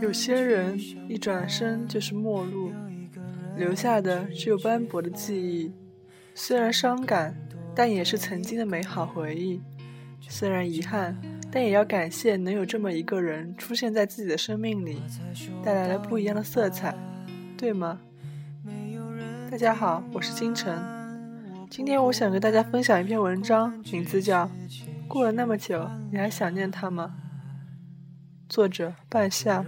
有些人一转身就是陌路，留下的只有斑驳的记忆。虽然伤感，但也是曾经的美好回忆；虽然遗憾，但也要感谢能有这么一个人出现在自己的生命里，带来了不一样的色彩，对吗？大家好，我是金晨。今天我想跟大家分享一篇文章，名字叫《过了那么久，你还想念他吗》。作者半夏。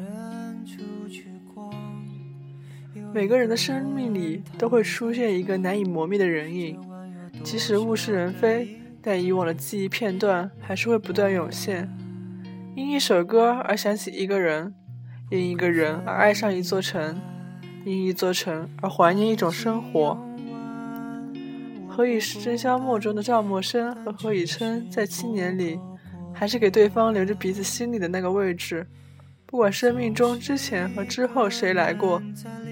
每个人的生命里都会出现一个难以磨灭的人影，即使物是人非，但以往的记忆片段还是会不断涌现。因一首歌而想起一个人，因一个人而爱上一座城，因一座城而怀念一种生活。何以是真宵末中的赵默笙和何以琛在七年里，还是给对方留着彼此心里的那个位置。不管生命中之前和之后谁来过，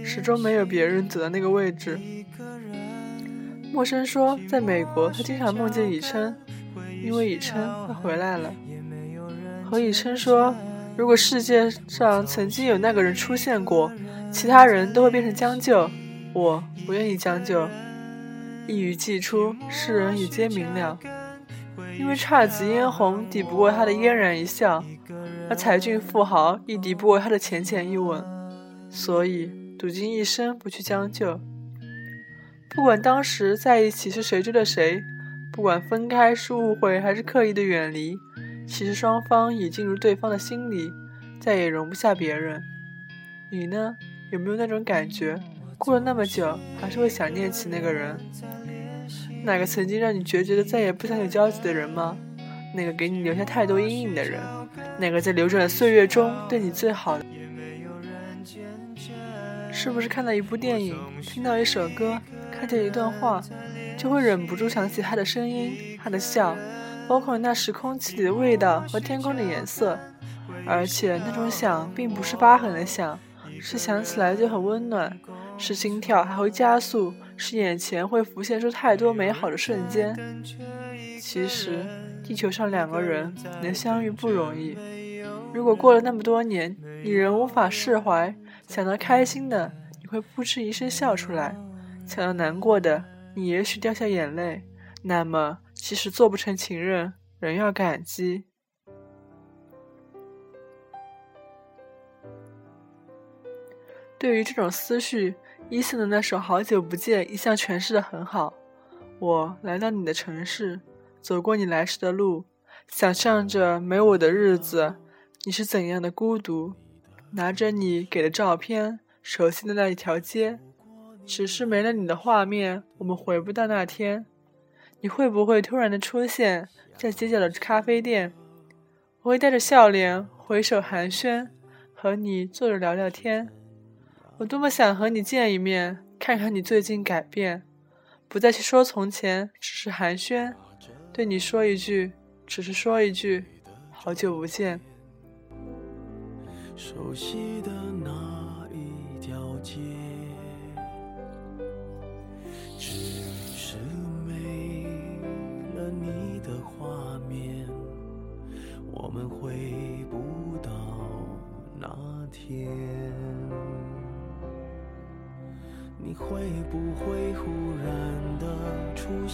始终没有别人走到那个位置。陌生说，在美国，他经常梦见以琛，因为以琛他回来了。何以琛说，如果世界上曾经有那个人出现过，其他人都会变成将就，我不愿意将就。一语既出，世人已皆明了。因为姹紫嫣红抵不过他的嫣然一笑。而才俊富豪亦敌不过他的浅浅一吻，所以赌尽一生不去将就。不管当时在一起是谁追的谁，不管分开是误会还是刻意的远离，其实双方已进入对方的心里，再也容不下别人。你呢？有没有那种感觉？过了那么久，还是会想念起那个人？那个曾经让你决绝的再也不想有交集的人吗？那个给你留下太多阴影的人？那个在流转的岁月中对你最好的，是不是看到一部电影，听到一首歌，看见一段话，就会忍不住想起他的声音、他的笑，包括那时空气里的味道和天空的颜色，而且那种想并不是疤痕的想，是想起来就很温暖，是心跳还会加速，是眼前会浮现出太多美好的瞬间。其实。地球上两个人能相遇不容易。如果过了那么多年，你仍无法释怀，想到开心的，你会扑哧一声笑出来；想到难过的，你也许掉下眼泪。那么，其实做不成情人，仍要感激。对于这种思绪，伊森的那首《好久不见》一向诠释的很好。我来到你的城市。走过你来时的路，想象着没我的日子，你是怎样的孤独？拿着你给的照片，熟悉的那一条街，只是没了你的画面，我们回不到那天。你会不会突然的出现在街角的咖啡店？我会带着笑脸回首寒暄，和你坐着聊聊天。我多么想和你见一面，看看你最近改变，不再去说从前，只是寒暄。对你说一句，只是说一句，好久不见。熟悉的那一条街，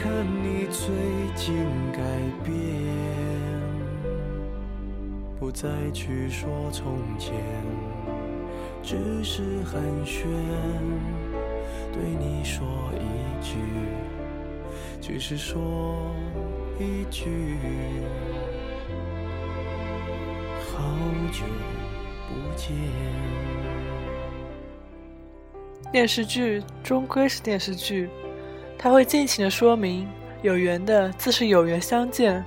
看你最近改变。不再去说从前，只是寒暄，对你说一句，只是说一句，好久不见。电视剧终归是电视剧，它会尽情的说明，有缘的自是有缘相见。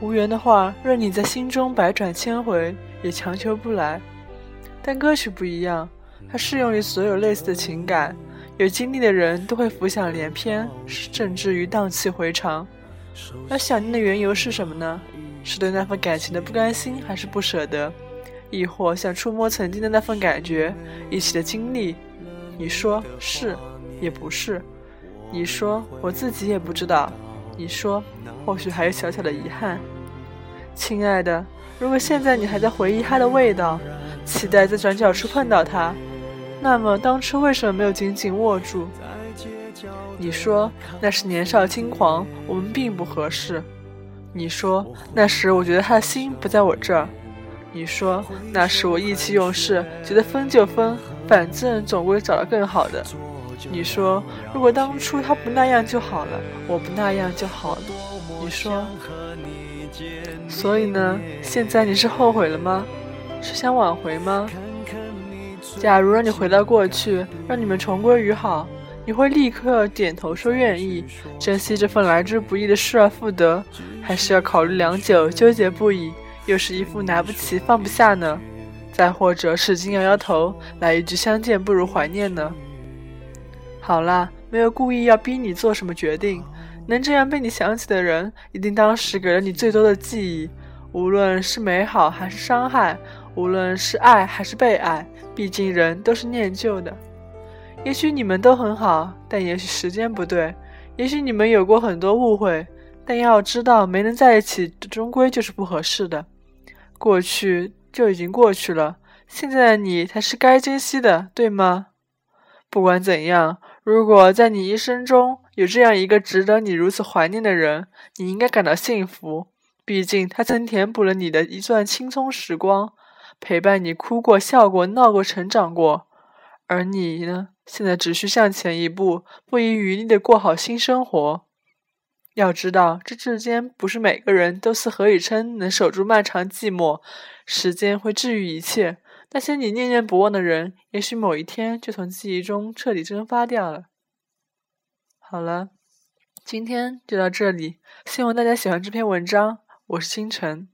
无缘的话，任你在心中百转千回，也强求不来。但歌曲不一样，它适用于所有类似的情感。有经历的人都会浮想联翩，甚至于荡气回肠。而想念的缘由是什么呢？是对那份感情的不甘心，还是不舍得？亦或想触摸曾经的那份感觉，一起的经历？你说是，也不是。你说我自己也不知道。你说或许还有小小的遗憾。亲爱的，如果现在你还在回忆他的味道，期待在转角处碰到他，那么当初为什么没有紧紧握住？你说那是年少轻狂，我们并不合适。你说那时我觉得他的心不在我这儿。你说那时我意气用事，觉得分就分，反正总归找到更好的。你说如果当初他不那样就好了，我不那样就好了。你说，所以呢？现在你是后悔了吗？是想挽回吗？假如让你回到过去，让你们重归于好，你会立刻点头说愿意，珍惜这份来之不易的失而复得，还是要考虑良久，纠结不已，又是一副拿不起放不下呢？再或者使劲摇摇头，来一句相见不如怀念呢？好啦，没有故意要逼你做什么决定，能这样被你想起的人，一定当时给了你最多的记忆，无论是美好还是伤害，无论是爱还是被爱，毕竟人都是念旧的。也许你们都很好，但也许时间不对；也许你们有过很多误会，但要知道，没能在一起，终归就是不合适的。过去就已经过去了，现在的你才是该珍惜的，对吗？不管怎样。如果在你一生中有这样一个值得你如此怀念的人，你应该感到幸福。毕竟他曾填补了你的一段青葱时光，陪伴你哭过、笑过、闹过、成长过。而你呢？现在只需向前一步，不遗余力的过好新生活。要知道，这世间不是每个人都似何以琛能守住漫长寂寞。时间会治愈一切。那些你念念不忘的人，也许某一天就从记忆中彻底蒸发掉了。好了，今天就到这里，希望大家喜欢这篇文章。我是星辰。